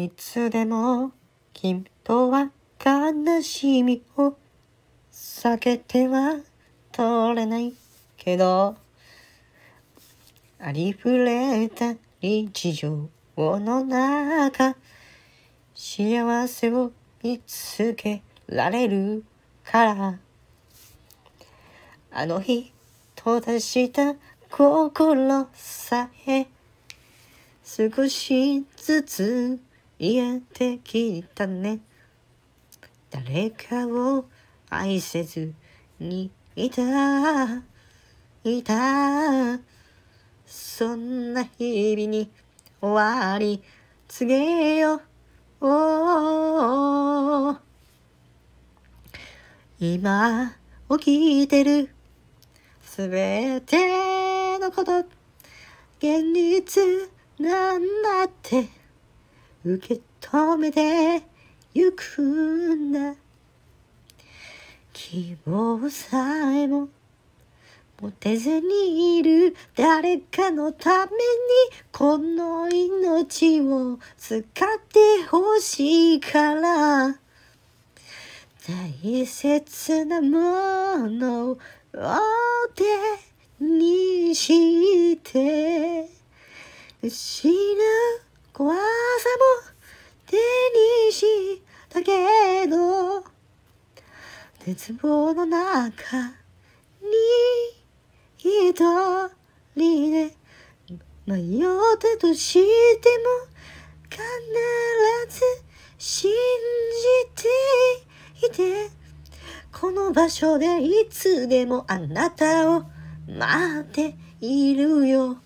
いつでも君とは悲しみを避けては通れないけどありふれた日常の中幸せを見つけられるから。あの日閉ざした心さえ少しずつ癒えてきたね。誰かを愛せずにいた。いた。そんな日々に終わり告げよう。今起きてる。すべてのこと。現実なんだって。受け止めてゆくんだ。希望さえも持てずにいる誰かのためにこの命を使ってほしいから。大切なものを手にして失う怖さも手にしたけど絶望の中に一人で迷ったとしても必ず信じていてこの場所でいつでもあなたを待っているよ。